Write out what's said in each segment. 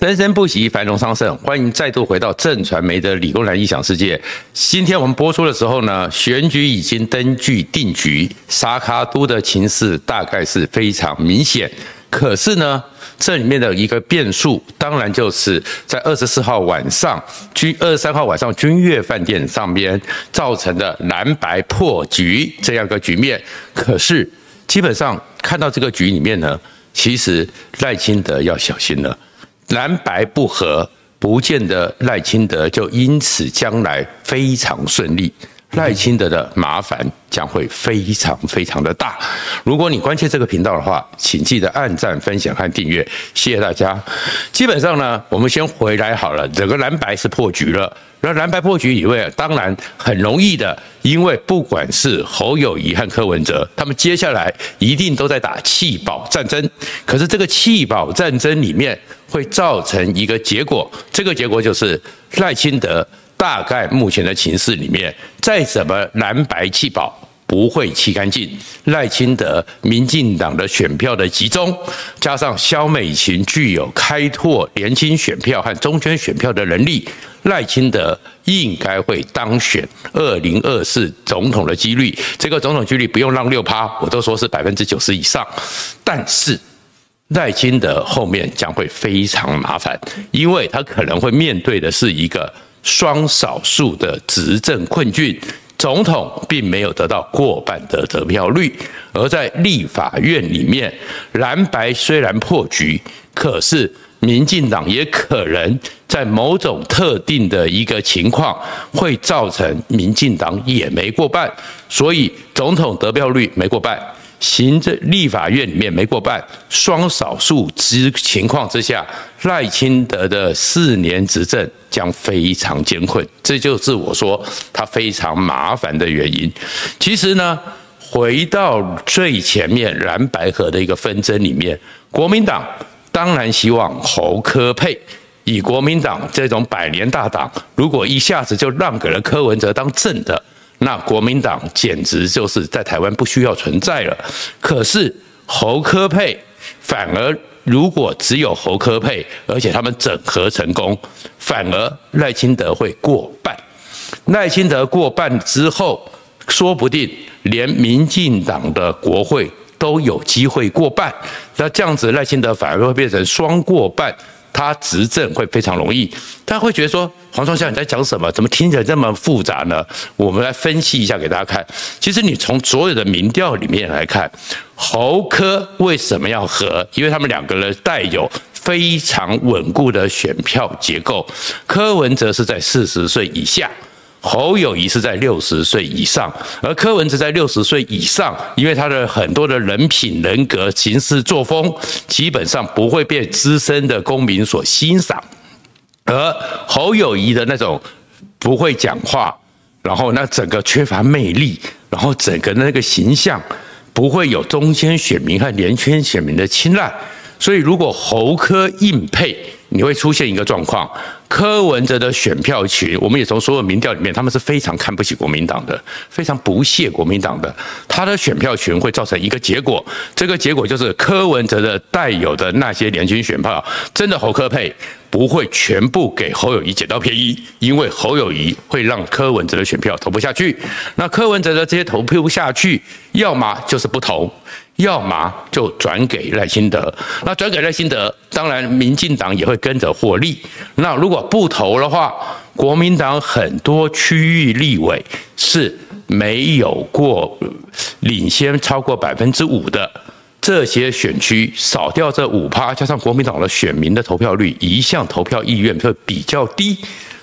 生生不息，繁荣昌盛。欢迎再度回到正传媒的理工男异想世界。今天我们播出的时候呢，选举已经登记定局，萨卡都的情势大概是非常明显。可是呢，这里面的一个变数，当然就是在二十四号晚上，君二十三号晚上君悦饭店上边造成的蓝白破局这样一个局面。可是基本上看到这个局里面呢，其实赖清德要小心了。蓝白不合，不见得赖清德就因此将来非常顺利。赖清德的麻烦将会非常非常的大。如果你关切这个频道的话，请记得按赞、分享和订阅，谢谢大家。基本上呢，我们先回来好了，整个蓝白是破局了。那蓝白破局以外，当然很容易的，因为不管是侯友宜和柯文哲，他们接下来一定都在打弃保战争。可是这个弃保战争里面会造成一个结果，这个结果就是赖清德。大概目前的情势里面，再怎么蓝白弃保不会弃干净。赖清德、民进党的选票的集中，加上萧美琴具有开拓年轻选票和中间选票的能力，赖清德应该会当选二零二四总统的几率。这个总统几率不用让六趴，我都说是百分之九十以上。但是赖清德后面将会非常麻烦，因为他可能会面对的是一个。双少数的执政困境，总统并没有得到过半的得票率，而在立法院里面，蓝白虽然破局，可是民进党也可能在某种特定的一个情况，会造成民进党也没过半，所以总统得票率没过半。行政立法院里面没过半，双少数之情况之下，赖清德的四年执政将非常艰困，这就是我说他非常麻烦的原因。其实呢，回到最前面蓝白河的一个纷争里面，国民党当然希望侯科配，以国民党这种百年大党，如果一下子就让给了柯文哲当正的。那国民党简直就是在台湾不需要存在了。可是侯科配，反而如果只有侯科配，而且他们整合成功，反而赖清德会过半。赖清德过半之后，说不定连民进党的国会都有机会过半。那这样子赖清德反而会变成双过半。他执政会非常容易，他会觉得说，黄创校你在讲什么？怎么听起来这么复杂呢？我们来分析一下给大家看。其实你从所有的民调里面来看，侯科为什么要和？因为他们两个人带有非常稳固的选票结构。柯文哲是在四十岁以下。侯友宜是在六十岁以上，而柯文哲在六十岁以上，因为他的很多的人品、人格、行事作风，基本上不会被资深的公民所欣赏。而侯友宜的那种不会讲话，然后那整个缺乏魅力，然后整个那个形象不会有中间选民和年轻选民的青睐。所以，如果侯柯硬配，你会出现一个状况：柯文哲的选票群，我们也从所有民调里面，他们是非常看不起国民党的，非常不屑国民党的。他的选票群会造成一个结果，这个结果就是柯文哲的带有的那些年轻选票，真的侯科配不会全部给侯友谊捡到便宜，因为侯友谊会让柯文哲的选票投不下去。那柯文哲的这些投不下去，要么就是不投。要么就转给赖清德，那转给赖清德，当然民进党也会跟着获利。那如果不投的话，国民党很多区域立委是没有过领先超过百分之五的，这些选区少掉这五趴，加上国民党的选民的投票率一向投票意愿会比较低，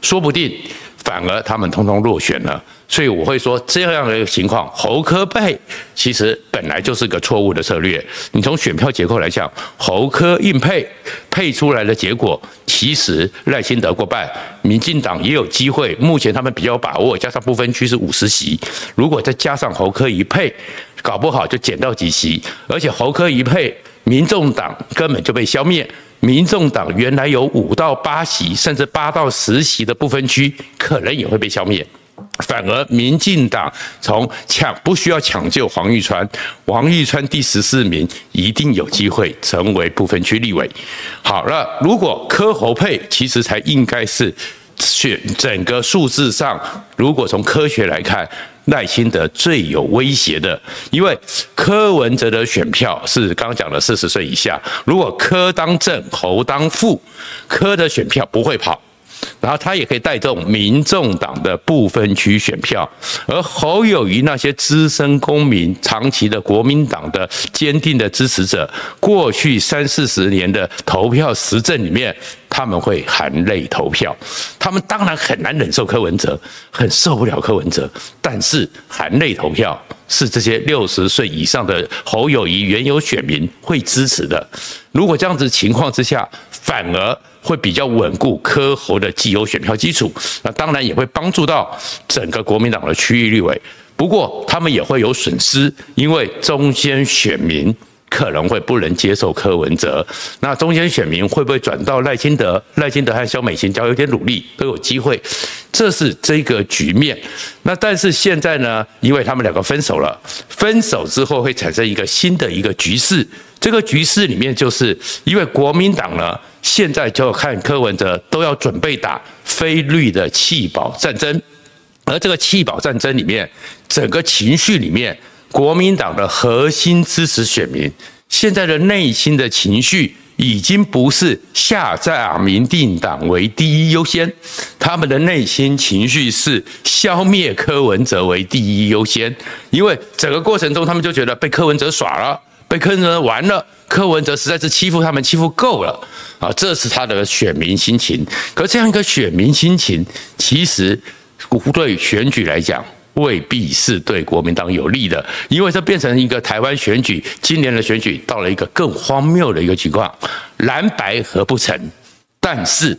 说不定反而他们通通落选了。所以我会说，这样的情况，侯科配其实本来就是个错误的策略。你从选票结构来讲，侯科硬配配出来的结果，其实赖清德过半，民进党也有机会。目前他们比较把握，加上不分区是五十席，如果再加上侯科一配，搞不好就减到几席。而且侯科一配，民众党根本就被消灭。民众党原来有五到八席，甚至八到十席的不分区，可能也会被消灭。反而民进党从抢不需要抢救黄玉川，黄玉川第十四名一定有机会成为不分区立委。好了，如果柯侯配其实才应该是选整个数字上，如果从科学来看，赖清德最有威胁的，因为柯文哲的选票是刚讲的四十岁以下，如果柯当正，侯当副，柯的选票不会跑。然后他也可以带动民众党的部分区选票，而侯友宜那些资深公民、长期的国民党的坚定的支持者，过去三四十年的投票实证里面，他们会含泪投票。他们当然很难忍受柯文哲，很受不了柯文哲，但是含泪投票是这些六十岁以上的侯友宜原有选民会支持的。如果这样子情况之下，反而。会比较稳固柯侯的既有选票基础，那当然也会帮助到整个国民党的区域立委。不过他们也会有损失，因为中间选民可能会不能接受柯文哲。那中间选民会不会转到赖清德？赖清德和萧美琴只要有点努力都有机会。这是这个局面。那但是现在呢？因为他们两个分手了，分手之后会产生一个新的一个局势。这个局势里面，就是因为国民党呢。现在就看柯文哲都要准备打非绿的弃保战争，而这个弃保战争里面，整个情绪里面，国民党的核心支持选民现在的内心的情绪已经不是下架民进党为第一优先，他们的内心情绪是消灭柯文哲为第一优先，因为整个过程中他们就觉得被柯文哲耍了，被柯文哲玩了。柯文哲实在是欺负他们，欺负够了啊！这是他的选民心情。可这样一个选民心情，其实对选举来讲，未必是对国民党有利的，因为这变成一个台湾选举，今年的选举到了一个更荒谬的一个情况：蓝白合不成，但是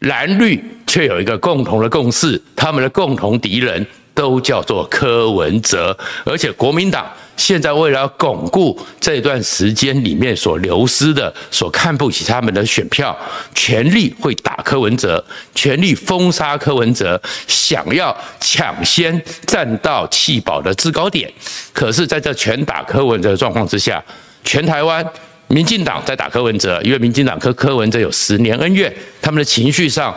蓝绿却有一个共同的共识，他们的共同敌人都叫做柯文哲，而且国民党。现在为了巩固这段时间里面所流失的、所看不起他们的选票，全力会打柯文哲，全力封杀柯文哲，想要抢先站到弃保的制高点。可是，在这全打柯文哲的状况之下，全台湾民进党在打柯文哲，因为民进党和柯文哲有十年恩怨，他们的情绪上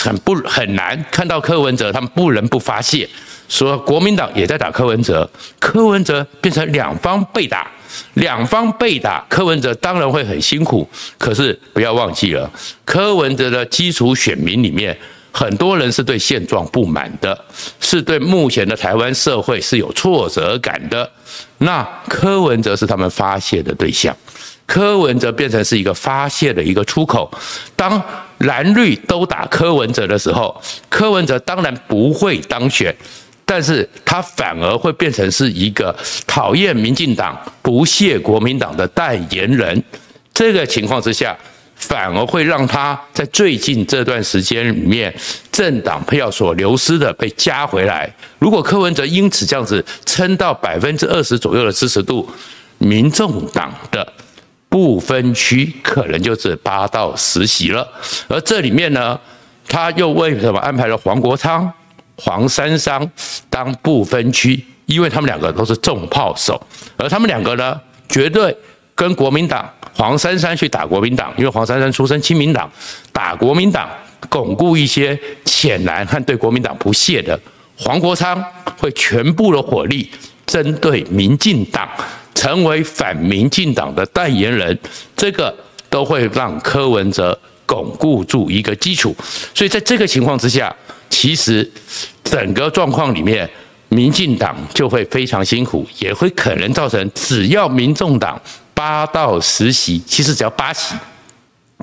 很不很难看到柯文哲，他们不能不发泄。说国民党也在打柯文哲，柯文哲变成两方被打，两方被打，柯文哲当然会很辛苦。可是不要忘记了，柯文哲的基础选民里面，很多人是对现状不满的，是对目前的台湾社会是有挫折感的。那柯文哲是他们发泄的对象，柯文哲变成是一个发泄的一个出口。当蓝绿都打柯文哲的时候，柯文哲当然不会当选。但是他反而会变成是一个讨厌民进党、不屑国民党的代言人。这个情况之下，反而会让他在最近这段时间里面，政党配票所流失的被加回来。如果柯文哲因此这样子撑到百分之二十左右的支持度，民众党的不分区可能就是八到十席了。而这里面呢，他又为什么安排了黄国昌？黄珊珊当不分区，因为他们两个都是重炮手，而他们两个呢，绝对跟国民党黄珊珊去打国民党，因为黄珊珊出身亲民党，打国民党，巩固一些浅蓝和对国民党不屑的黄国昌，会全部的火力针对民进党，成为反民进党的代言人，这个都会让柯文哲巩固住一个基础，所以在这个情况之下。其实，整个状况里面，民进党就会非常辛苦，也会可能造成只要民众党八到十席，其实只要八席，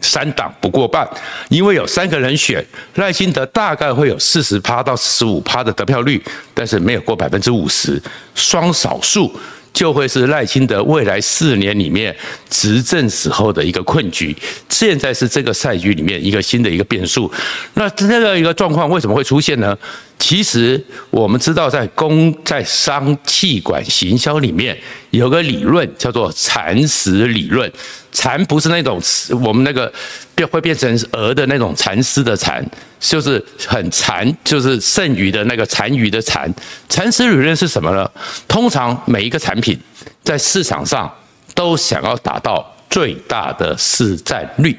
三党不过半，因为有三个人选，赖清德大概会有四十趴到四十五趴的得票率，但是没有过百分之五十，双少数。就会是赖清德未来四年里面执政时候的一个困局，现在是这个赛局里面一个新的一个变数。那那个一个状况为什么会出现呢？其实我们知道，在公在商气管行销里面有个理论叫做蚕食理论。蚕不是那种我们那个变会变成蛾的那种蚕丝的蚕，就是很残，就是剩余的那个残余的残。蚕食理论是什么呢？通常每一个产品在市场上都想要达到最大的市占率。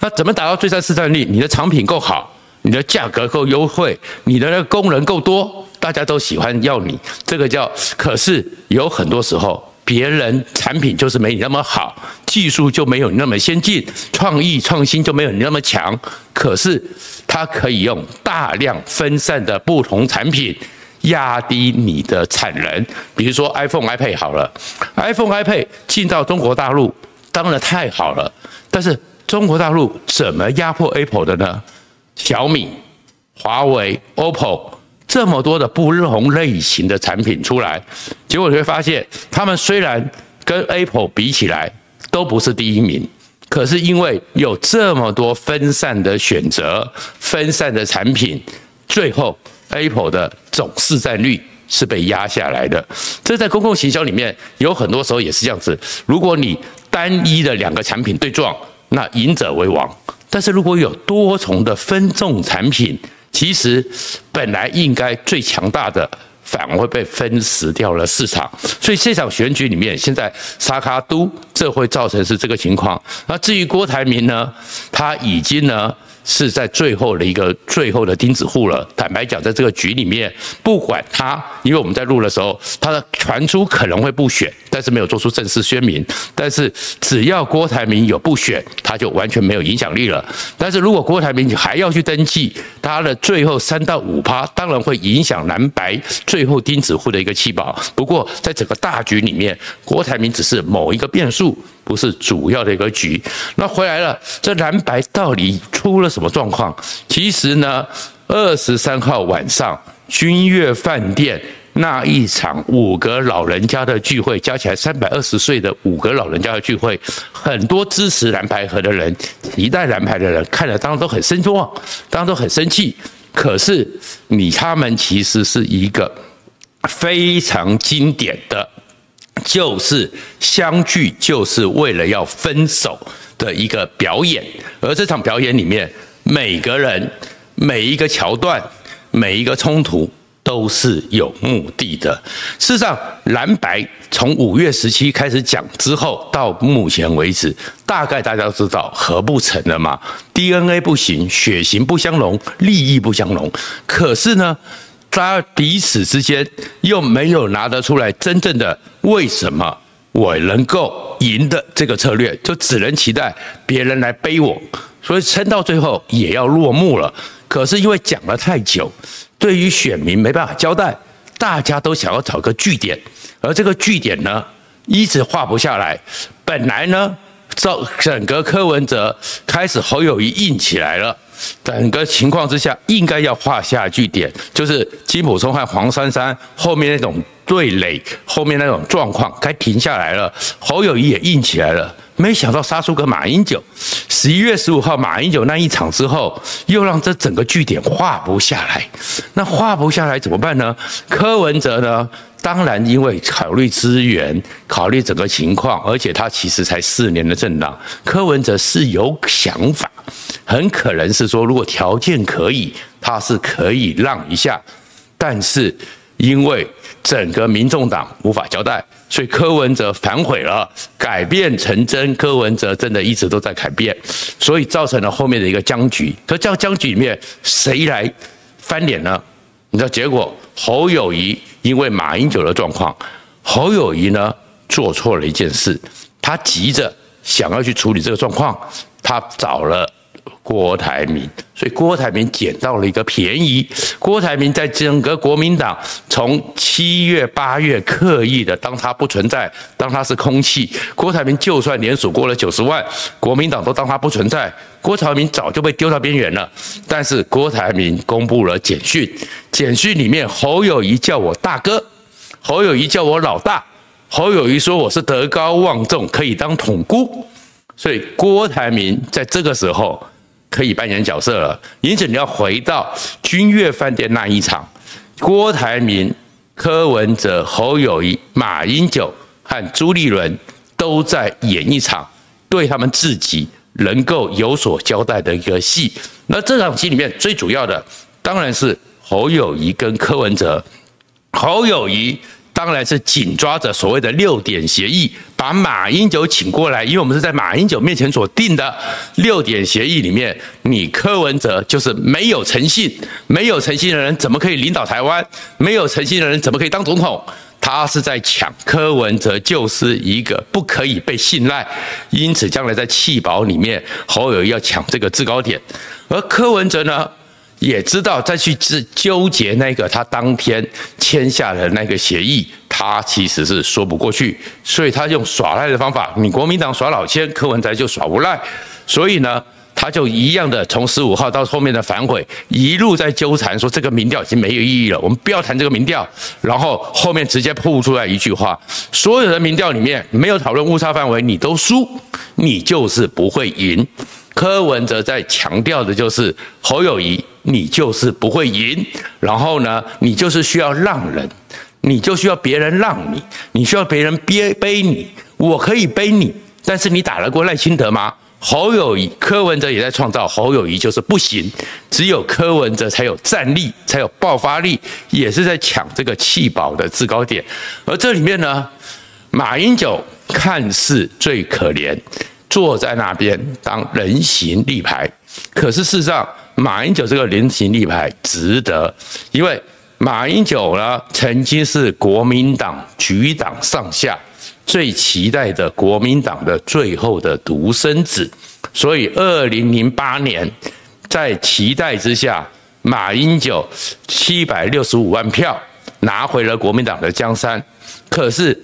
那怎么达到最大市占率？你的产品够好。你的价格够优惠，你的那个工人够多，大家都喜欢要你。这个叫，可是有很多时候，别人产品就是没你那么好，技术就没有你那么先进，创意创新就没有你那么强。可是它可以用大量分散的不同产品压低你的产能。比如说 iPhone、iPad 好了，iPhone、iPad 进到中国大陆当然太好了，但是中国大陆怎么压迫 Apple 的呢？小米、华为、OPPO 这么多的不同类型的产品出来，结果你会发现，他们虽然跟 Apple 比起来都不是第一名，可是因为有这么多分散的选择、分散的产品，最后 Apple 的总市占率是被压下来的。这在公共行销里面有很多时候也是这样子，如果你单一的两个产品对撞，那赢者为王。但是如果有多重的分众产品，其实本来应该最强大的，反而会被分食掉了市场。所以这场选举里面，现在沙卡都这会造成是这个情况。那至于郭台铭呢，他已经呢。是在最后的一个最后的钉子户了。坦白讲，在这个局里面，不管他，因为我们在录的时候，他的传出可能会不选，但是没有做出正式宣明。但是只要郭台铭有不选，他就完全没有影响力了。但是如果郭台铭还要去登记，他的最后三到五趴，当然会影响蓝白最后钉子户的一个弃保。不过在整个大局里面，郭台铭只是某一个变数。不是主要的一个局，那回来了，这蓝白到底出了什么状况？其实呢，二十三号晚上君悦饭店那一场五个老人家的聚会，加起来三百二十岁的五个老人家的聚会，很多支持蓝白合的人，一代蓝白的人，看了当然都很失望，当然都很生气。可是你他们其实是一个非常经典的。就是相聚，就是为了要分手的一个表演。而这场表演里面，每个人、每一个桥段、每一个冲突都是有目的的。事实上，蓝白从五月十七开始讲之后，到目前为止，大概大家都知道合不成了嘛？DNA 不行，血型不相容，利益不相容。可是呢？大家彼此之间又没有拿得出来真正的为什么我能够赢的这个策略，就只能期待别人来背我，所以撑到最后也要落幕了。可是因为讲了太久，对于选民没办法交代，大家都想要找个据点，而这个据点呢，一直画不下来。本来呢，照整个柯文哲开始侯友谊硬起来了。整个情况之下，应该要画下句点，就是金普松和黄珊珊后面那种对垒，后面那种状况该停下来了。侯友谊也硬起来了，没想到杀出个马英九。十一月十五号马英九那一场之后，又让这整个句点画不下来。那画不下来怎么办呢？柯文哲呢？当然，因为考虑资源，考虑整个情况，而且他其实才四年的政党，柯文哲是有想法，很可能是说，如果条件可以，他是可以让一下。但是因为整个民众党无法交代，所以柯文哲反悔了，改变成真。柯文哲真的一直都在改变，所以造成了后面的一个僵局。可这样僵局里面，谁来翻脸呢？你知道结果？侯友谊因为马英九的状况，侯友谊呢做错了一件事，他急着想要去处理这个状况，他找了郭台铭，所以郭台铭捡到了一个便宜。郭台铭在整个国民党从七月八月刻意的当他不存在，当他是空气。郭台铭就算连署过了九十万，国民党都当他不存在。郭台铭早就被丢到边缘了。但是郭台铭公布了简讯。简讯里面，侯友谊叫我大哥，侯友谊叫我老大，侯友谊说我是德高望重，可以当统姑，所以郭台铭在这个时候可以扮演角色了。因此，你要回到君悦饭店那一场，郭台铭、柯文哲、侯友宜、马英九和朱立伦都在演一场对他们自己能够有所交代的一个戏。那这场戏里面最主要的当然是侯友宜跟柯文哲，侯友宜。当然是紧抓着所谓的六点协议，把马英九请过来，因为我们是在马英九面前所定的六点协议里面，你柯文哲就是没有诚信，没有诚信的人怎么可以领导台湾？没有诚信的人怎么可以当总统？他是在抢柯文哲，就是一个不可以被信赖，因此将来在弃保里面，侯友要抢这个制高点，而柯文哲呢？也知道再去纠纠结那个他当天签下的那个协议，他其实是说不过去，所以他用耍赖的方法，你国民党耍老千，柯文哲就耍无赖，所以呢，他就一样的从十五号到后面的反悔，一路在纠缠，说这个民调已经没有意义了，我们不要谈这个民调，然后后面直接铺出来一句话，所有的民调里面没有讨论误差范围，你都输，你就是不会赢。柯文哲在强调的就是侯友宜，你就是不会赢。然后呢，你就是需要让人，你就需要别人让你，你需要别人背背你。我可以背你，但是你打得过赖清德吗？侯友宜、柯文哲也在创造，侯友宜就是不行。只有柯文哲才有战力，才有爆发力，也是在抢这个弃保的制高点。而这里面呢，马英九看似最可怜。坐在那边当人形立牌，可是事实上，马英九这个人形立牌值得，因为马英九呢曾经是国民党局长上下最期待的国民党的最后的独生子，所以二零零八年在期待之下，马英九七百六十五万票拿回了国民党的江山，可是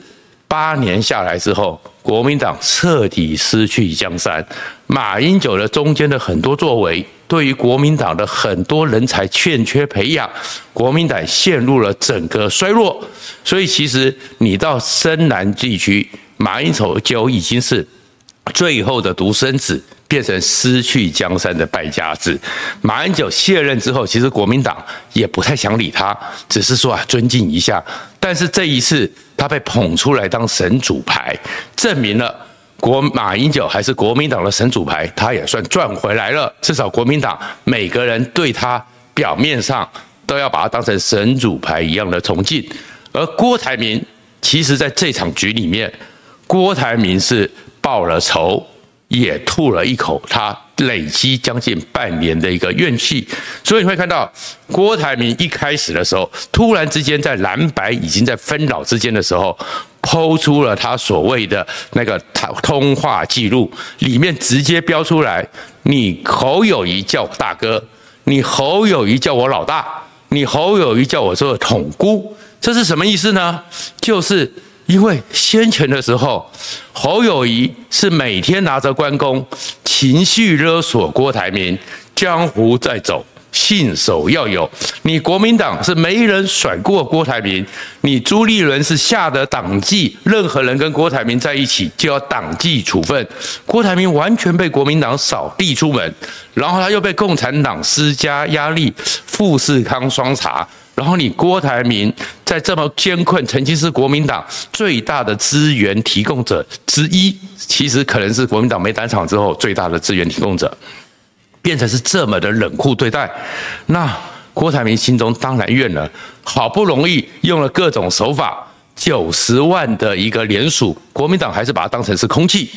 八年下来之后。国民党彻底失去江山，马英九的中间的很多作为，对于国民党的很多人才欠缺培养，国民党陷入了整个衰落。所以，其实你到深南地区，马英九就已经是最后的独生子。变成失去江山的败家子。马英九卸任之后，其实国民党也不太想理他，只是说啊，尊敬一下。但是这一次，他被捧出来当神主牌，证明了国马英九还是国民党的神主牌，他也算赚回来了。至少国民党每个人对他表面上都要把他当成神主牌一样的崇敬。而郭台铭，其实在这场局里面，郭台铭是报了仇。也吐了一口，他累积将近半年的一个怨气，所以你会看到郭台铭一开始的时候，突然之间在蓝白已经在纷扰之间的时候，抛出了他所谓的那个通话记录，里面直接标出来，你侯友谊叫我大哥，你侯友谊叫我老大，你侯友谊叫我做统姑，这是什么意思呢？就是。因为先前的时候，侯友宜是每天拿着关公，情绪勒索郭台铭，江湖在走，信守要有。你国民党是没人甩过郭台铭，你朱立伦是下的党纪，任何人跟郭台铭在一起就要党纪处分。郭台铭完全被国民党扫地出门，然后他又被共产党施加压力，富士康双查。然后你郭台铭在这么艰困，曾经是国民党最大的资源提供者之一，其实可能是国民党没胆场之后最大的资源提供者，变成是这么的冷酷对待，那郭台铭心中当然怨了。好不容易用了各种手法，九十万的一个联署，国民党还是把它当成是空气。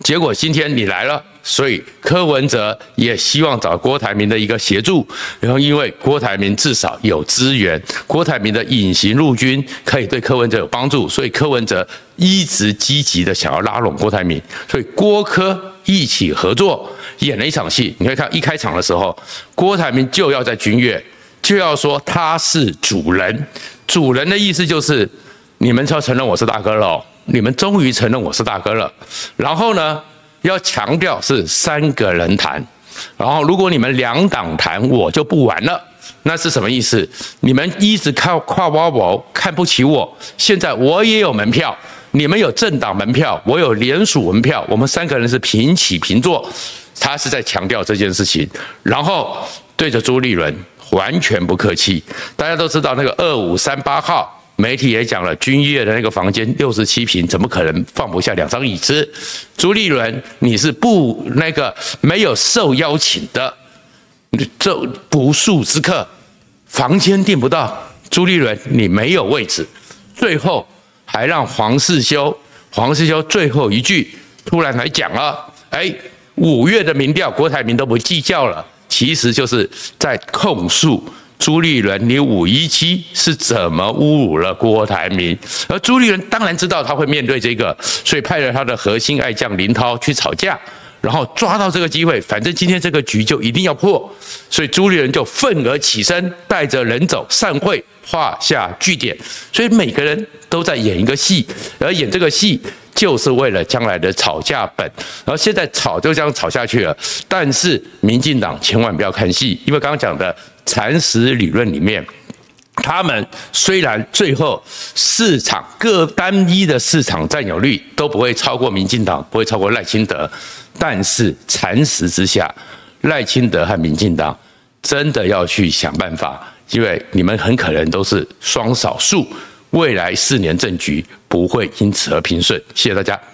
结果今天你来了，所以柯文哲也希望找郭台铭的一个协助，然后因为郭台铭至少有资源，郭台铭的隐形陆军可以对柯文哲有帮助，所以柯文哲一直积极的想要拉拢郭台铭，所以郭柯一起合作演了一场戏。你会看一开场的时候，郭台铭就要在君悦，就要说他是主人，主人的意思就是你们要承认我是大哥了。你们终于承认我是大哥了，然后呢，要强调是三个人谈，然后如果你们两党谈，我就不玩了。那是什么意思？你们一直靠跨包包看不起我，现在我也有门票，你们有政党门票，我有联署门票，我们三个人是平起平坐。他是在强调这件事情，然后对着朱立伦完全不客气。大家都知道那个二五三八号。媒体也讲了，君悦的那个房间六十七平，怎么可能放不下两张椅子？朱立伦，你是不那个没有受邀请的，这不速之客，房间订不到。朱立伦，你没有位置。最后还让黄世修，黄世修最后一句突然来讲了，哎，五月的民调，郭台铭都不计较了，其实就是在控诉。朱立伦，你五一七是怎么侮辱了郭台铭？而朱立伦当然知道他会面对这个，所以派了他的核心爱将林涛去吵架，然后抓到这个机会，反正今天这个局就一定要破，所以朱立伦就愤而起身，带着人走，散会，画下句点。所以每个人都在演一个戏，而演这个戏就是为了将来的吵架本。然后现在吵就这样吵下去了，但是民进党千万不要看戏，因为刚刚讲的。蚕食理论里面，他们虽然最后市场各单一的市场占有率都不会超过民进党，不会超过赖清德，但是蚕食之下，赖清德和民进党真的要去想办法，因为你们很可能都是双少数，未来四年政局不会因此而平顺。谢谢大家。